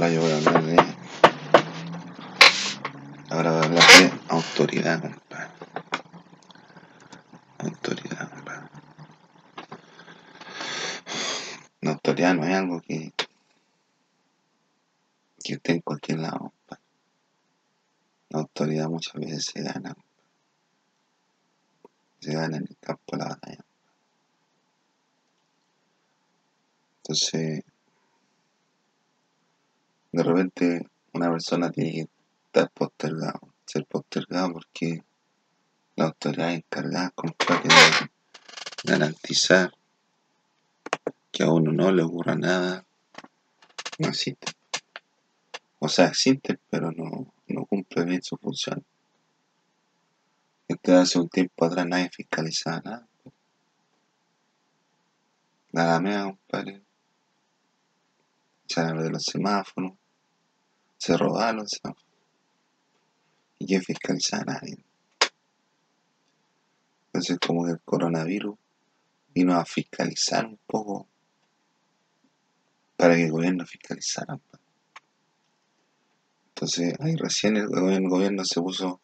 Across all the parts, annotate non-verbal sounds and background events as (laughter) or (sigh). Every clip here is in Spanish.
Hola, yo voy a hablar de. Ahora voy a hablar de autoridad. Autoridad. La autoridad no es algo que. que esté en cualquier lado. La autoridad muchas veces se gana. Se gana en el campo la. Entonces, de repente una persona tiene que estar postergado, ser postergado porque la autoridad encargada compadre de garantizar que a uno no le ocurra nada, no existe. O sea, existe, pero no, no cumple bien su función. Entonces hace un tiempo atrás nadie fiscalizaba nada. Nada más, compadre. Se de los semáforos, se los semáforos. Y que fiscalizaba a nadie. Entonces como que el coronavirus vino a fiscalizar un poco para que el gobierno fiscalizara. Entonces ahí recién el gobierno, se puso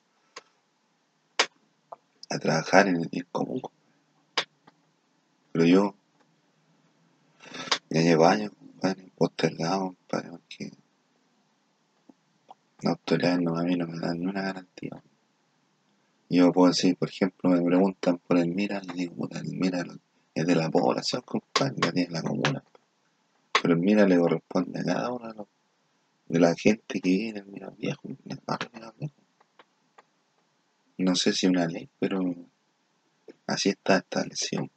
a trabajar en el bien común. Pero yo ya llevo años, compadre, postergado, compadre, porque autoridades no, a mí no me dan ni una garantía. Yo puedo decir, por ejemplo, me preguntan por el MIRA, le digo, puta, el MIRA es de la población, compadre, la tiene la comuna. Pero el MIRA le corresponde a cada uno de, la gente que vive en el MIRA viejo, en el barrio MIRA viejo. No sé si una ley, pero así está establecido.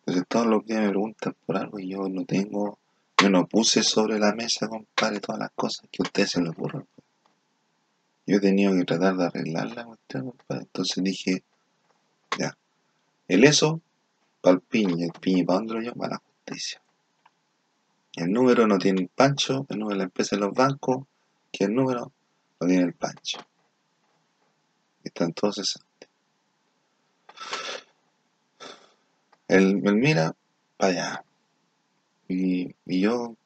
Entonces todos los días me preguntan por algo y yo no tengo, yo no puse sobre la mesa, compadre, todas las cosas que a ustedes se les ocurran. Yo he tenido que tratar de arreglar la cuestión, compadre. Entonces dije, ya, el eso para el piña, el piña para dónde lo llamo, para la justicia. El número no tiene el pancho, el número de la empresa de los bancos, que el número no tiene el pancho. Están todos cesantes. El, el mira para allá. Y, y yo,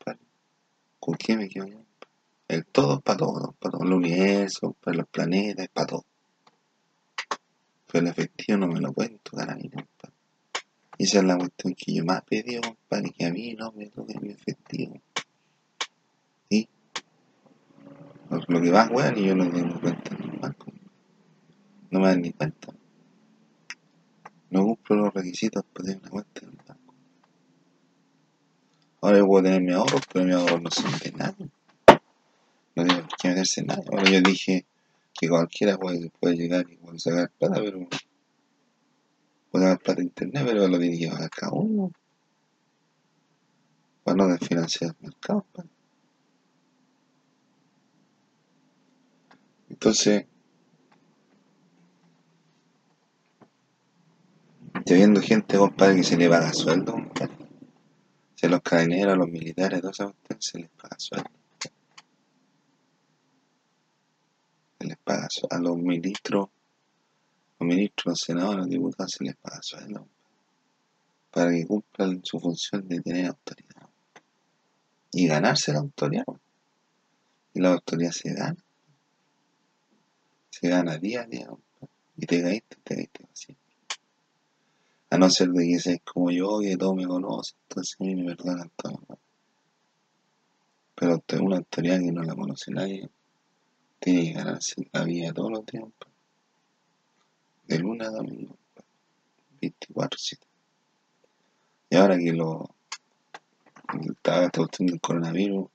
¿con quién me quedo? El todo es para todo, para todo el universo, para los planetas, para todo. Pero el efectivo no me lo mí, compadre. Y esa es la cuestión que yo más pedí, compadre, que a mí no me toque mi efectivo. Y lo, que va, weón, y yo no tengo cuenta en el banco. No me dan ni cuenta. No cumplo los requisitos para tener una cuenta en el. Ahora yo puedo tener mi ahorro, pero mi ahorro no son de nada no tiene qué meterse en nada. Bueno, yo dije que cualquiera puede, puede llegar y puede sacar plata, pero puede sacar plata de internet, pero lo tiene que pagar cada uno. Para no desfinanciar el mercado. Pues. Entonces, estoy viendo gente, compadre, que se le paga sueldo, compadre. Si a los carabineros, a los militares, a todas esas se les paga sueldo. les paga a los ministros, los ministros, los senadores, los diputados se les paga sueldo para que cumplan su función de tener autoridad y ganarse la autoridad. Y la autoridad se gana. Se gana día a día. Y te caíste, te caíste así. A no ser de que seas como yo, que todo me conoce, entonces me perdonan todo. Pero una autoridad que no la conoce nadie tiene que ganarse la vida todos los tiempos. De luna a domingo. 24-7. Y ahora que lo está esta cuestión del coronavirus,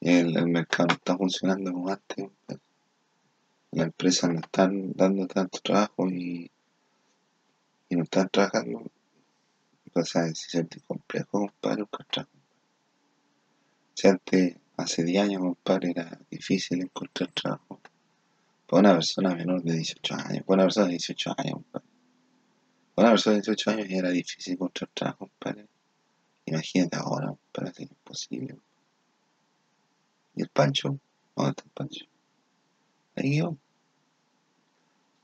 el, el mercado no está funcionando como antes. Las empresas no están dando tanto trabajo y, y no están trabajando. O sea, se siente complejo, compadre, trabajo. Si antes Hace 10 años, compadre, era difícil encontrar trabajo. Para una persona menor de 18 años. Para una persona de 18 años, compadre. Para una persona de 18 años era difícil encontrar trabajo, compadre. Imagínate ahora, compadre, es imposible. ¿Y el Pancho? ¿Dónde está el Pancho? Ahí yo.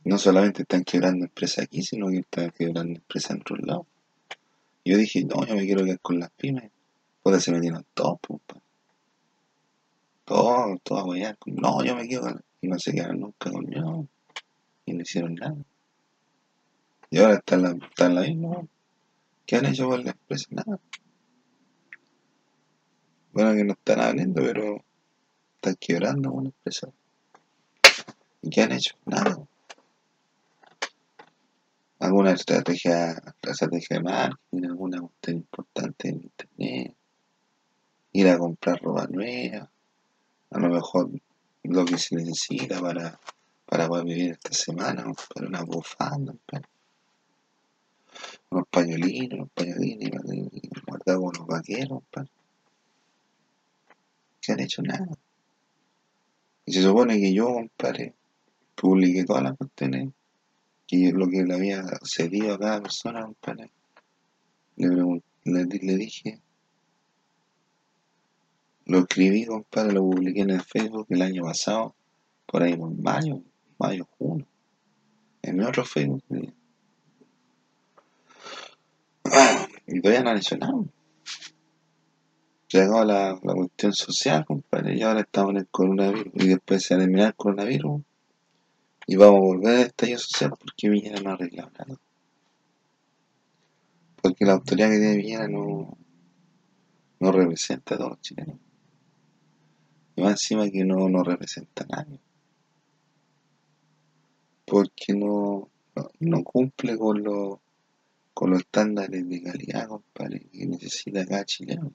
No solamente están quebrando empresas aquí, sino que están quebrando empresas en otros lados. Yo dije, no, yo me quiero quedar con las pymes. Puede se metieron todos, compadre. todo, todo a. No, yo me quedo Y no se quedaron nunca con yo. Y no hicieron nada. Y ahora está en la, está en la misma. ¿Qué han hecho con la empresa? Nada. Bueno, que no están abriendo, pero están quebrando con la empresa. ¿Y qué han hecho? Nada. Alguna estrategia, estrategia de marketing, alguna cuestión importante en internet, ir a comprar ropa nueva, a lo mejor lo que se necesita para, para poder vivir esta semana, para una bufanda, unos pañuelitos, unos pañuelitos, guardados con los vaqueros, que han hecho nada. Y se supone que yo, compadre, publiqué todas las cuestiones, que lo que le había cedido a cada persona, compadre, le, le, le dije, lo escribí, compadre, lo publiqué en el Facebook el año pasado, por ahí por mayo, mayo, junio, en mi otro Facebook. (clears throat) Y todavía no han. Llegó la, la cuestión social, compadre, y ahora estamos en el coronavirus. Y después se va el coronavirus. Y vamos a volver al estallido social porque Villena no ha arreglado nada. Porque la autoridad que tiene Villena no, no representa a todos los chilenos. Y más encima que no, no representa a nadie. Porque no, no, cumple con los con los estándares de calidad, compadre, que necesita cada chileno.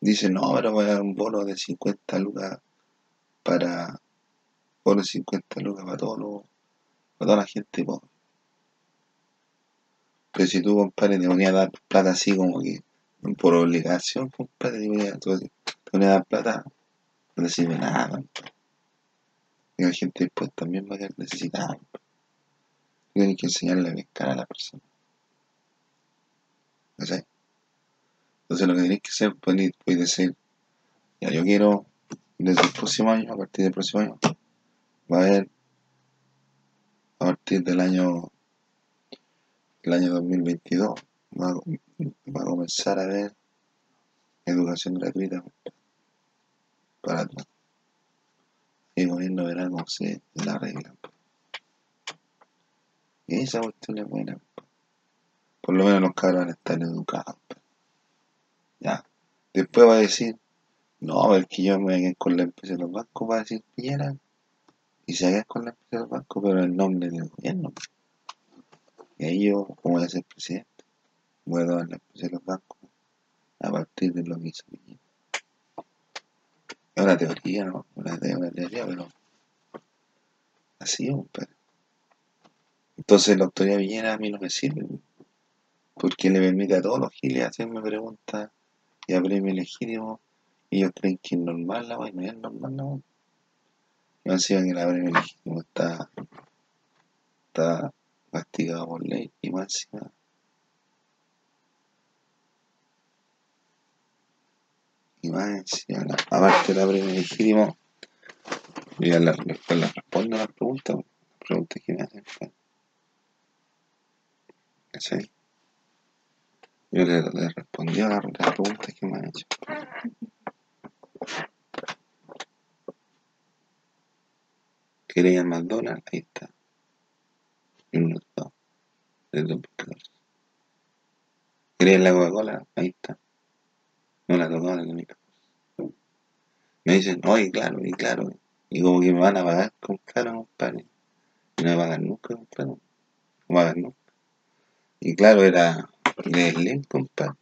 Dice, no, pero voy a dar un bono de 50 lucas para. De 50 lucas para todos los, para toda la gente pobre. Pero si tú, compadre, te ponías a dar plata así como que por obligación, compadre, te ponías, a dar plata, no sirve nada, compadre. Y la gente después también va a quedar necesitada. Tienes que enseñarle a pescar a la persona. ¿Cachai? Entonces lo que tenéis que hacer, puedes, decir, ya yo quiero, desde el próximo año, a partir del próximo año, va a haber, a partir del año, el año 2022, va a, va a comenzar a haber educación gratuita para todos. Y el gobierno verá cómo se la regla. Y esa cuestión es buena. Por lo menos los cabros van a estar educados. Ya. Después va a decir, no, es que yo me voy a con la empresa de los bancos, va a decir Piñera, y haga con la empresa de los bancos, pero en el nombre del gobierno. Y ahí yo, como voy a ser presidente, voy a dar la empresa de los bancos a partir de lo que hizo. Es una teoría, ¿no? Una, teoría, pero así, pero. Entonces la autoridad Piñera a mí no me sirve porque le permite a todos los giles hacerme preguntas y a premio legítimo y ellos creen que es normal la vaina, no es normal la vaina. Y encima que la premio legítimo está, está castigado por ley y más y más encima aparte de la legítimo yo ya la, la respondo a las preguntas las preguntas que me hacen ¿sí? Yo le, le respondí a la, la pregunta que me ha hecho. ¿Quería el McDonald's? Ahí está. Y un minuto. Del 2014. ¿Quería la Coca-Cola? Ahí está. No la tocaba la única cosa. Me dicen, oye, claro, y claro. Y como que me van a pagar con claro, compadre. No me pagan nunca, compadre. No me pagan nunca. Y claro, era de Slim, compadre.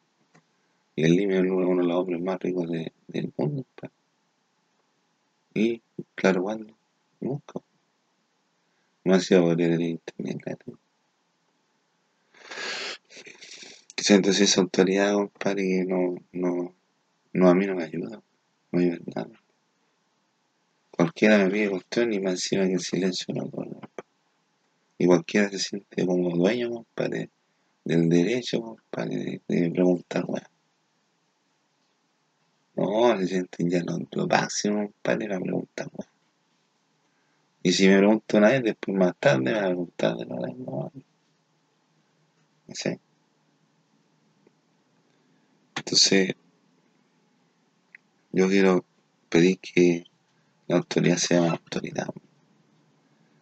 Y Slim es uno de los hombres más ricos de, del mundo, compadre. Y, claro, cuando, nunca. Demasiado podría tener internet gratis. Entonces esa autoridad, compadre, que no, no, no, a mí no me ayuda, no ayuda nada. Cualquiera me pide cuestión y más encima que el silencio no corre. Y cualquiera se siente como dueño, compadre, del derecho, para de, preguntar, weón. No, se sienten ya lo, lo máximo, para la preguntar, weón. Y si me pregunto una vez, después más tarde me va a preguntar de no sé. Entonces, yo quiero pedir que la autoridad sea una autoridad.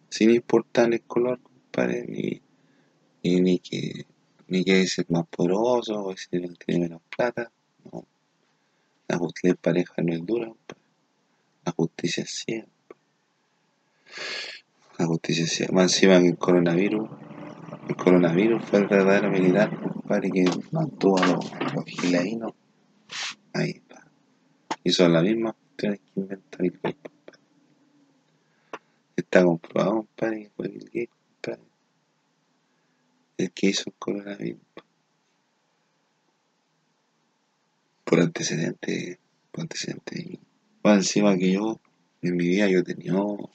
Sin importar el color, compadre, ni, ni, que ni que es el más poderoso o si tiene menos plata. No. La justicia pareja no es dura, la justicia es ciega. La justicia ciega. Más encima que el coronavirus, el coronavirus fue el verdadero militar, compadre, que mantuvo a los, los ahí. Y son las que inventó el Gates, Está comprobado, compadre, el compadre. Que hizo el coronavirus. Por antecedentes, por. Bueno, encima que yo, en mi vida, yo tenido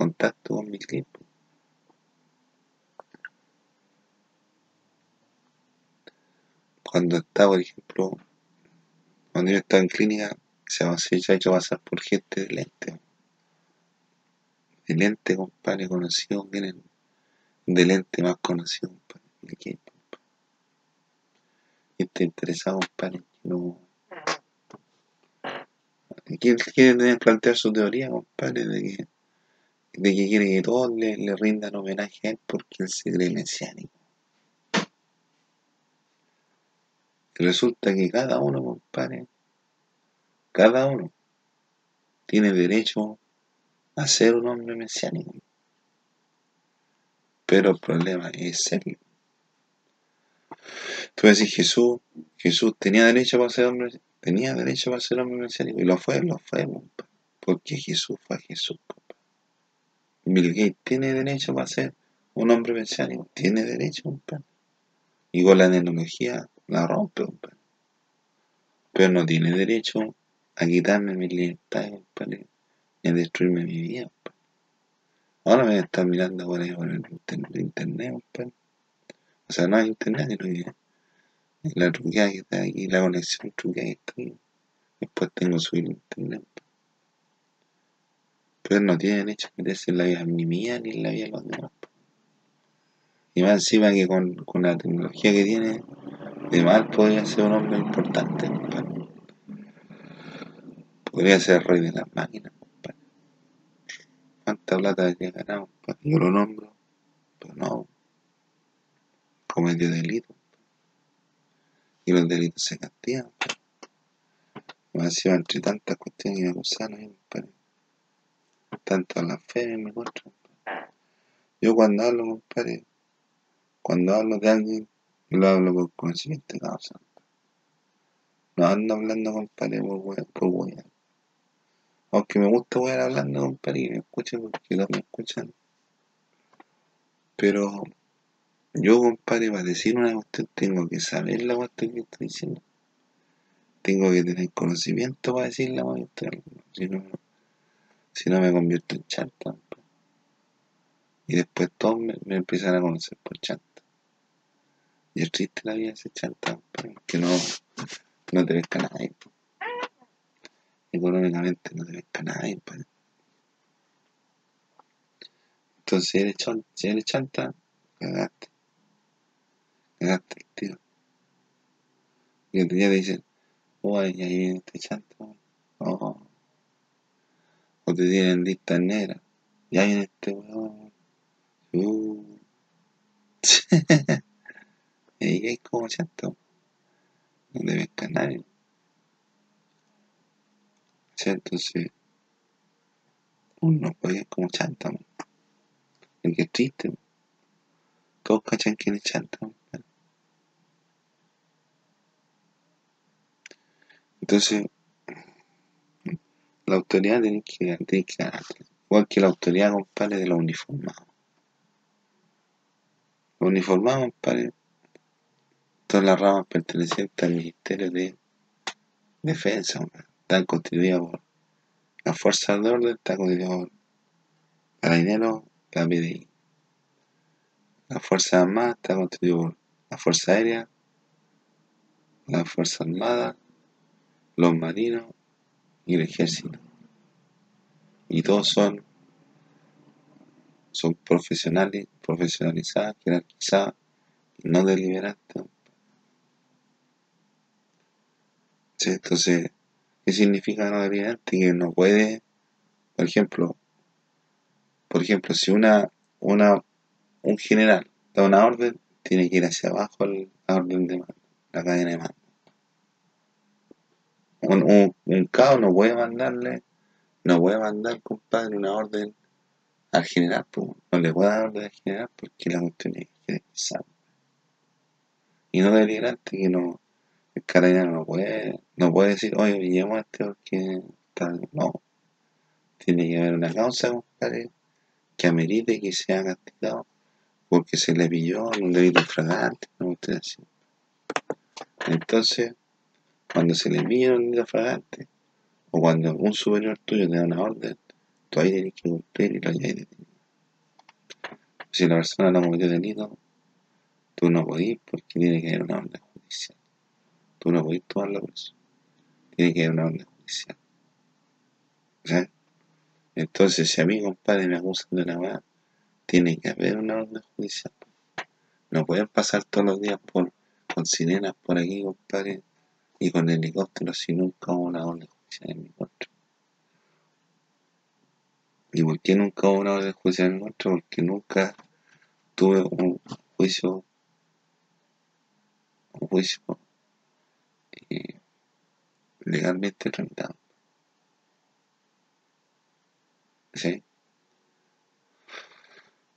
contacto con Bill Gates. Cuando estaba, por ejemplo, cuando yo estaba en clínica, se ha hecho pasar por gente de lente. De lente, compadre, conocido, vienen de lente más conocido, compadre. Y está interesado, compadre, no. ¿Quién quiere plantear su teoría, compadre, de que, de que quiere que todos le, le rindan homenaje a él porque él se cree mesiánico? resulta que cada uno, compadre, cada uno tiene derecho a ser un hombre mesiánico. Pero el problema es serio. Tú decís Jesús, Jesús tenía derecho para ser hombre, tenía derecho para ser hombre mesiánico, y lo fue, lo fue, porque Jesús fue Jesús. Bill Gates tiene derecho para ser un hombre mesiánico, tiene derecho, y con la tecnología la rompe, pero no tiene derecho a quitarme mi libertad, compadre, y a destruirme mi vida, Ahora me estar mirando por ahí por el internet, compadre. O sea, no hay internet, sino que la truqueada que está aquí, la conexión truqueada que está aquí. Después tengo que subir internet. Pero no tiene derecho a meterse en la vida ni mía ni en la vida de los demás. Y más encima que con, con la tecnología que tiene, de mal podría ser un hombre importante, compadre. Podría ser rey de las máquinas, compadre. ¿Cuánta plata habría ganado, compadre? Yo lo nombro, pero no. Cometió delito. Y los delitos se castigan, Me sido entre tantas cuestiones y me acusaron, compadre. Tanto a la fe me encuentro. Yo cuando hablo, compadre, cuando hablo de alguien, lo hablo por conocimiento de. No ando hablando, compadre, por weón, por. Aunque me gusta weón hablando, compadre, y me escuchen porque no me escuchan. Pero yo, compadre, para decir una cuestión tengo que saber la cuestión que estoy diciendo. Tengo que tener conocimiento para decir la cuestión. Si no me convierto en chanta. Y después todos me, empiezan a conocer por chanta. Y es triste la vida ese chanta, que no, no te ves nadie económicamente no te a nadie. Entonces, si eres, chanta, si eres chanta, cagaste. Cagaste el tío. Y otro día te dicen, uy, ahí viene este chanta. Oh. O te tienen lista negra. Ya viene este weón. Uh. (laughs) y hay como chanta. No te ves a nadie entonces uno puede como chanta, el que es triste, todos cachan que es chanta. Entonces, la autoridad tiene que, tiene que ganar, igual que la autoridad, compadre, de los uniformados. Los uniformados, compadre, todas las ramas pertenecientes al Ministerio de Defensa, están constituidas por la fuerza de orden, está constituida por carabineros, la PDI. La Fuerza Armada está constituida la Fuerza Aérea, la Fuerza Armada, los marinos y el ejército. Y todos son, son profesionales, profesionalizados, jerarquizados y no deliberantes. entonces, ¿Qué significa no delirante? Que no puede, por ejemplo, por ejemplo, si una, una, un general da una orden, tiene que ir hacia abajo la orden de mando, la cadena de mando. Un, un, un cabo no puede mandarle, no puede mandar, compadre, una orden al general, no le puede dar orden al general porque la cuestión es empezar. Y no delirante que no, el carabinero no puede, no puede decir, oye, llamo a este porque está, no. Tiene que haber una causa, compadre, que amerite que sea castigado porque se le pilló en un delito fragante, no usted así. Entonces, cuando se le un delito fragante, o cuando un superior tuyo te da una orden, tú ahí tienes que cumplir y lo hayas detenido. Si la persona no cometió delito, tú no podís porque tiene que haber una orden judicial. Tú no podís tomarlo por eso. Tiene que haber una orden judicial. Entonces, si a mí, compadre, me acusan de una weá, tiene que haber una orden judicial. No pueden pasar todos los días por, con sirenas por aquí, compadre, y con helicópteros si nunca hubo una orden judicial en mi contra. ¿Y por qué nunca hubo una orden judicial en mi contra? Porque nunca tuve un juicio, un juicio eh, legalmente tramitado. ¿Sí?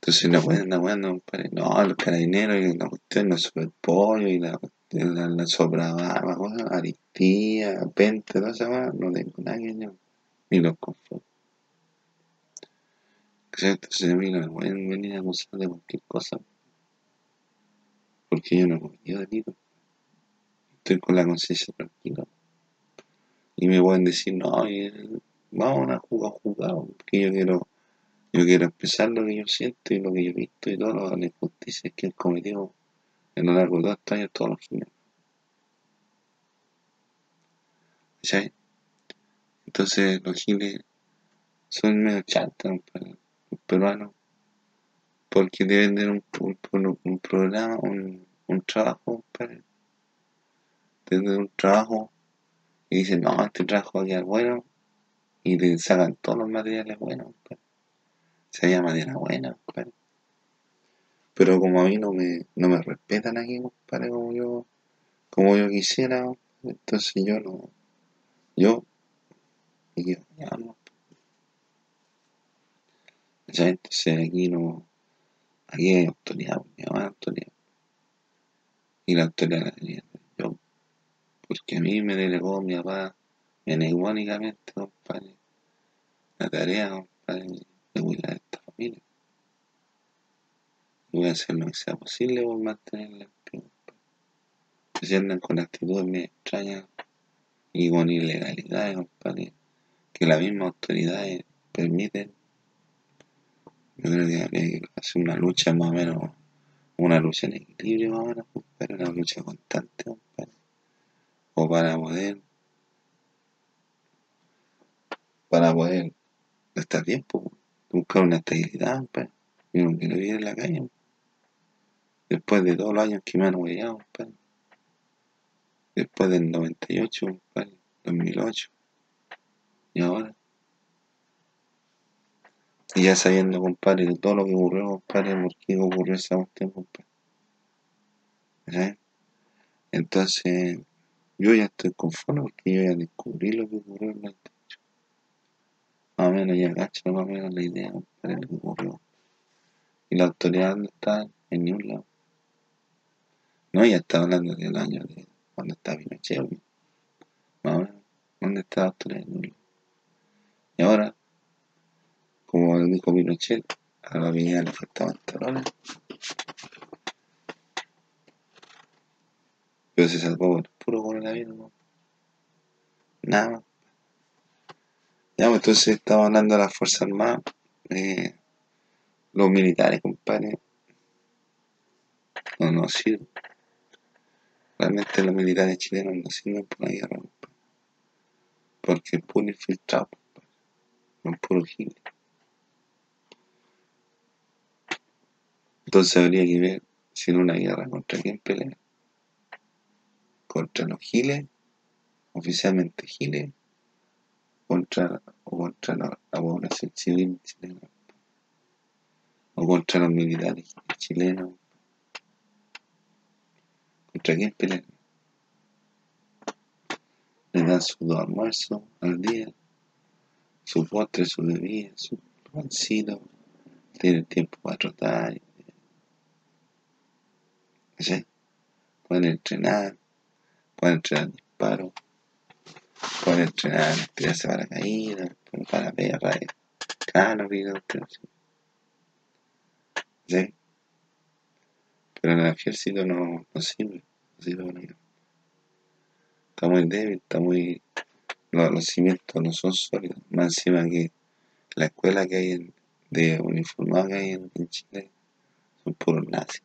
Entonces la weando, compadre. No, los carabineros y la cuestión, los superpollos y la, la, la soprabarba, cosas, aristía, pente, toda esa weá, no tengo nada que yo, ni los confundo. Mí no me pueden venir a acusar de cualquier cosa. Porque yo no he cometido delito. Estoy con la conciencia tranquila. Y me pueden decir, no, vamos a jugar jugado, porque yo quiero, yo quiero expresar lo que yo siento y lo que yo he visto y todas las injusticias que he cometido en lo largo de todos los giles. ¿Sabes? Entonces los giles son medio chantas los peruanos porque deben tener un, un, un programa, un, un trabajo, para tener un trabajo y dicen, no, este trabajo va a quedar bueno y te sacan todos los materiales buenos. Se llama madera buena, compadre. Pero como a mí no me, no me respetan aquí, compadre, como yo, como yo quisiera, entonces yo no, yo, y yo, ya no. Ya, entonces aquí no, aquí hay autoridad, mi mamá autoridad. Y la autoridad la tenía yo, porque a mí me delegó mi papá enigmáticamente, compadre, la tarea, compadre, de cuidar a esta familia. Voy a hacer lo que sea posible por mantenerla en pie, compadre. Si andan con actitudes medio extrañas y con ilegalidades, compadre, que las mismas autoridades permiten, yo creo que habría hacer una lucha más o menos, una lucha en equilibrio más o menos, compadre, una lucha constante, compadre, o para poder para poder estar bien, buscar una estabilidad, pues, y no quiero vivir en la calle. Después de todos los años que me han huellado, pues, después del 98, pues, 2008, y ahora. Y ya sabiendo, compadre, de todo lo que ocurrió, compadre, por qué ocurrió esa cuestión, compadre. ¿Sí? Entonces, yo ya estoy conforme porque yo ya descubrí lo que ocurrió en la más o menos ya cacho más o menos la idea para lo que ocurrió. Y la autoridad dónde está, en ningún lado. No, ya está hablando del año de cuando está Pinochet, obvio. Menos, ¿dónde está lado. Y ahora, como dijo Pinochet, a la viña le faltaban talones. Pero se salvó por puro coronavirus, ¿no? Nada más. Ya, pues entonces estamos hablando de las Fuerzas Armadas, eh, los militares, compadre, no nos sirven. Realmente los militares chilenos no sirven por la guerra. Porque es puro infiltrado. No es puro gil. Entonces habría que ver si en una guerra contra quién pelea. Contra los giles, oficialmente giles, contra, o contra la, la población civil chilena, o contra los militares chilenos. ¿Contra quién pelean? Le dan sus dos almuerzos al día, su postre, su bebida, su pancito, tienen tiempo para trotar, ¿sí? pueden entrenar, pueden entrenar disparos, pueden entrenar tirarse para caída, para perra, cano, vida, ¿sí? Pero en el ejército no, no sirve, no sirve para nada. Está muy débil, está muy... Los, los cimientos no son sólidos, más encima que la escuela que hay en, de uniformados que hay en, en Chile son puros nazis.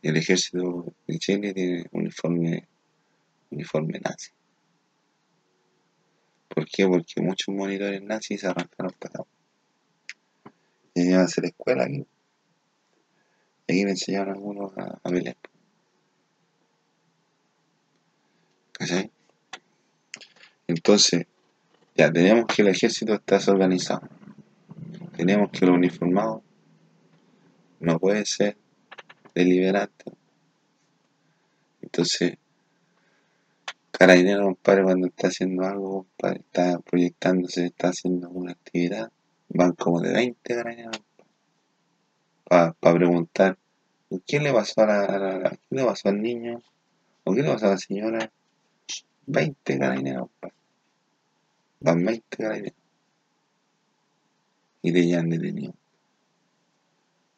El ejército de Chile tiene uniforme, uniforme nazi. ¿Por qué? Porque muchos monitores nazis se arrancaron para acá. Y llegaban a hacer escuela aquí. Aquí le enseñaron algunos a, a pelear. ¿Cachai? Entonces, ya tenemos que el ejército está desorganizado. Tenemos que los uniformados no pueden ser deliberante. Entonces, Carabinero, compadre, cuando está haciendo algo, compadre, está proyectándose, está haciendo una actividad, van como de 20 carabineros para preguntar ¿qué le pasó a la, a le pasó al niño? ¿O qué le pasó a la señora? 20 carabineros. Van 20 carabineros. Y le llevan detenido.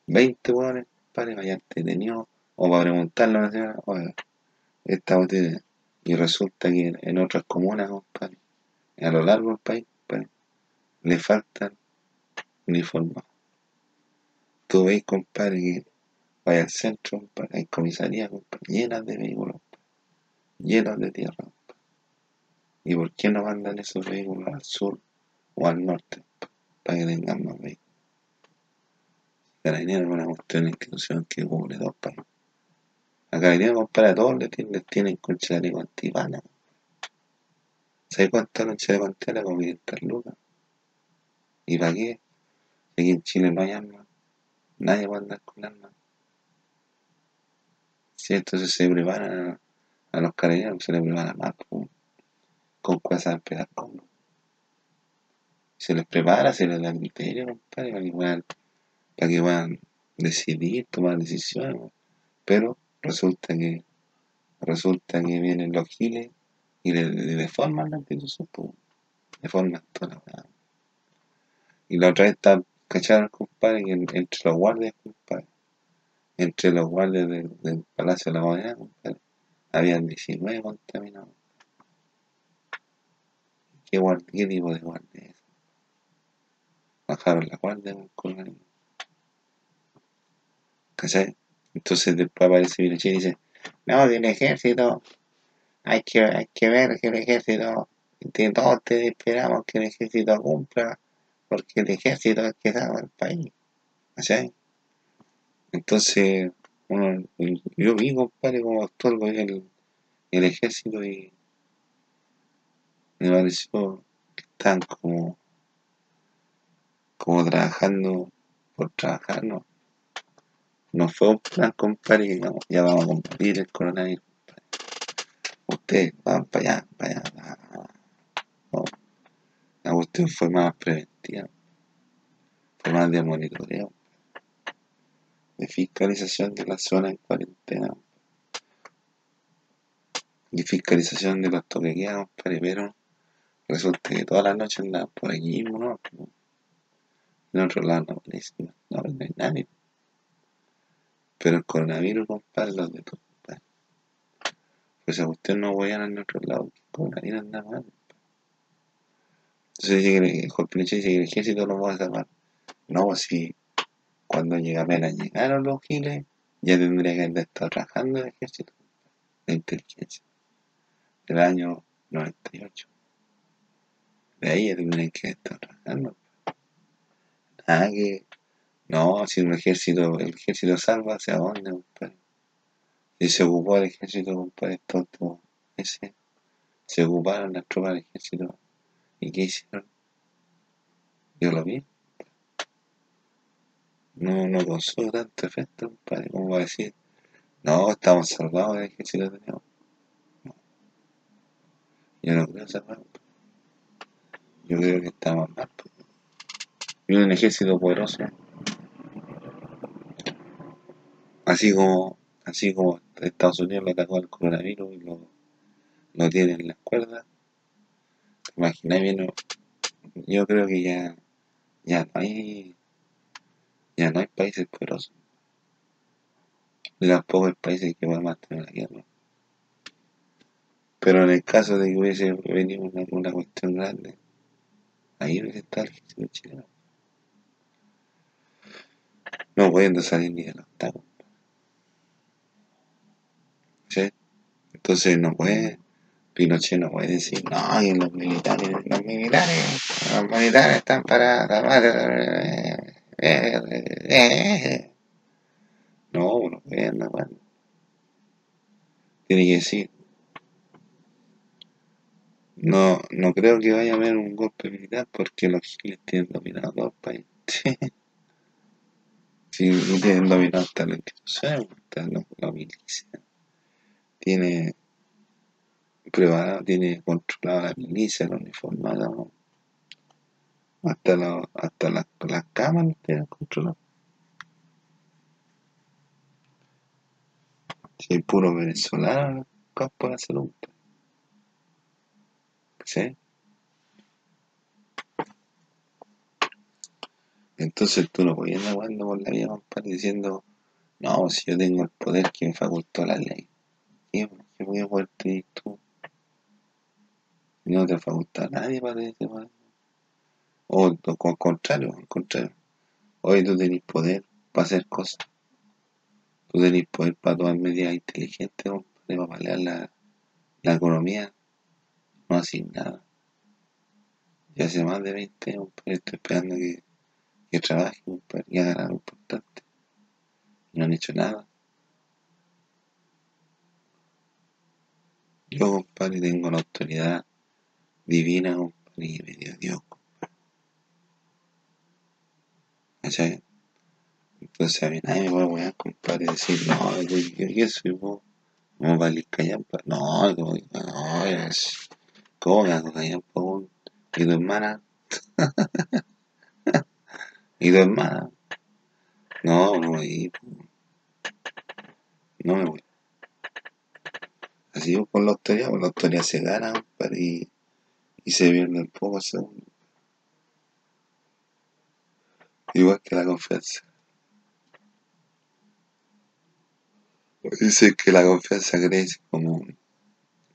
20 hueones, compadre, vayan detenidos. O para preguntarle a la señora, oiga, esta botella. Y resulta que en, otras comunas, compadre, a lo largo del país, le faltan uniformados. Tú veis, compadre, que vaya al centro, compadre, hay comisarías, compadre, llenas de vehículos, llenos de tierra. ¿Y por qué no mandan esos vehículos al sur o al norte? Para que tengan más vehículos. Carabineros es una cuestión de institución que cubre dos países. A Carabineros, compadre, a todos les tienen, les tienen con chaleco. ¿Sabes cuánto era un chaleco antibala? Como 500 lucas. ¿Y para qué? Aquí en Chile no hay armas. Nadie puede andar con armas. Sí, entonces se preparan a, a los carabineros, se les prepara más con, con cosas con. Se les prepara, se les da criterio, compadre, para que puedan, para que puedan decidir, tomar decisiones. Pero resulta que resulta que vienen los giles y le, deforman la institución, pues, deforman toda la. Y la otra vez está, ¿cacharon, compadre? Que en- entre los guardias, compadre, entre los guardias del, Palacio de la Moneda, compadre, habían 19 contaminados. ¿Qué, guardia, qué tipo de guardia es? Bajaron la guardia con colgarín. ¿Cachai? Entonces después aparece Pinochet y dice, no, del ejército, hay que, hay que ver que el ejército, de todos te esperamos que el ejército cumpla, porque el ejército es el que salva al país. ¿Cachai? Entonces, uno, yo vi, compadre, cómo actuó el, el, el ejército y me pareció que estaban como, como trabajando por trabajar, ¿no? No fue un plan, compadre, digamos, ya vamos a combatir el coronavirus, compadre. Ustedes van para allá, para allá. La cuestión fue más preventiva, fue más de monitoreo, de fiscalización de la zona en cuarentena y fiscalización de los compadre, pero resulta que todas las noches andaban por aquí mismo, ¿no? En otro lado no no, no hay nadie. Pero el coronavirus, compadre, los de todo. Pues esa cuestión no voy a en otro lado, el coronavirus anda mal. Entonces el dice que el ejército lo va a salvar. No, si cuando llega apenas llegaron los giles, ya tendría que haber estado trabajando el ejército, la inteligencia, del año 98. De ahí ya tendrían que estar trabajando. Nada no, si el ejército, el ejército salva, ¿hacia dónde, compadre? Si se ocupó el ejército, compadre, todo, todo ese, se ocuparon las tropas del ejército ¿Y qué hicieron? Yo lo vi. No, no causó tanto efecto, compadre, como va a decir, no, estamos salvados del ejército tenemos. No. Yo no creo salvados. Yo creo que estamos mal. Pues. Y un ejército poderoso. Así como, así como Estados Unidos le atacó al coronavirus y lo, lo tiene en las cuerdas. Imagina bien, yo creo que ya, ya no hay, ya no hay países poderosos. Tampoco hay países que puedan mantener la guerra. Pero en el caso de que hubiese venido una, una cuestión grande, ahí hubiese estado el ejército chileno. No pudiendo salir ni de los tacos. ¿Sí? Entonces no puede, Pinochet no puede decir, no, y los militares, los militares, los militares están para No, no puede andar mal. Tiene que decir, no, no creo que vaya a haber un golpe militar porque los giles tienen dominado todo el país. (laughs) Sí, tienen dominado hasta la institución, la milicia. Tiene preparado, tiene controlada la milicia, la uniformada, ¿no? hasta, la, hasta las la cámaras tienen controlado. Si hay puro venezolano, campo de la salud. ¿Sí? Entonces tú no podías andar jugando por la vida, compadre, diciendo, no, si yo tengo el poder que me facultó la ley. ¿Qué, voy a poder tú? No te faculta nadie para ese poder. O al contrario, al contrario. Hoy tú tenés poder para hacer cosas. Tú tenés poder para tomar medidas inteligentes, para pelear la, la economía. No haces nada. Ya hace más de 20 años, estoy esperando que que compadre, y hagan algo importante. No han hecho nada. Yo, compadre, tengo la autoridad divina, compadre, y me dio Dios, compadre. ¿Cachai? Entonces a mí nadie me puede wear, compadre, y decir, no, yo, yo, yo soy vos. ¿Cómo va a ir callampa? No, como, no, es, ¿cómo me hago callampa? ¿Y tu hermana? (laughs) ¿Y tu hermana? No, no voy No me voy. Así con la autoridad, con la autoridad se gana, compadre, y, y se pierde un poco segundo. Igual que la confianza. Dice que la confianza crece como,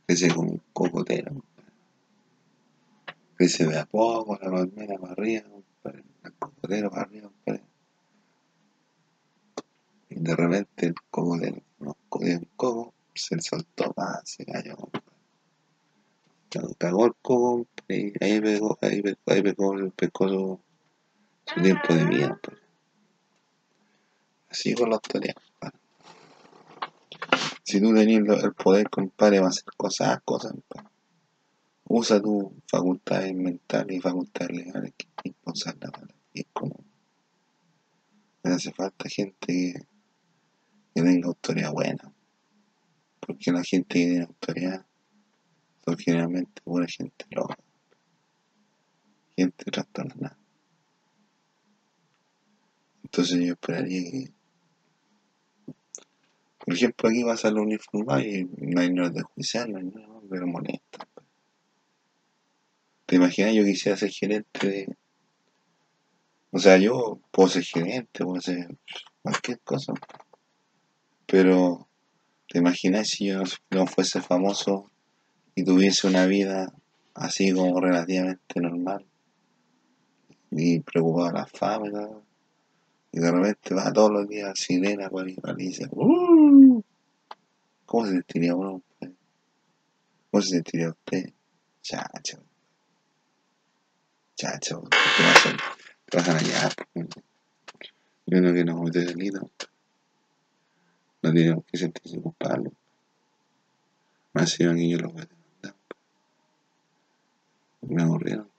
crece como un cocotero. Crece de a poco, la palmera para arriba, el cocotero para arriba, compadre. Y de repente el cocotero, no, un coco, se soltó, ah, se cayó. Coco, y ahí pegó, ahí pegó, ahí pegó, su, tiempo de vida, compadre. Así con la autoridad, compadre. Si tú tenías el poder, compadre, va a hacer cosas, cosas, compadre. Usa tus facultades mentales y facultades legales que usarlas para es como me hace falta gente que, que tenga autoridad buena porque la gente que tiene autoridad son generalmente buena gente loca gente trastornada entonces yo esperaría que por ejemplo aquí vas a la uniformada y no hay nada de juiciar, no hay nada, pero molesta. ¿Te imaginas yo quisiera ser gerente de... O sea, yo puedo ser gerente, puedo ser cualquier cosa. Pero, ¿te imaginas si yo no fuese famoso y tuviese una vida así como relativamente normal? Y preocupado de la fama y de repente va todos los días sirena por ahí y dice, "Uh". ¿cómo se sentiría uno? ¿Cómo se sentiría usted? Chacho. Chacho, te pasan, te pasan allá. pues. Y uno que no comete delito. No tenemos que sentirse culpables. Más si que yo lo a demandar. Me aburrieron.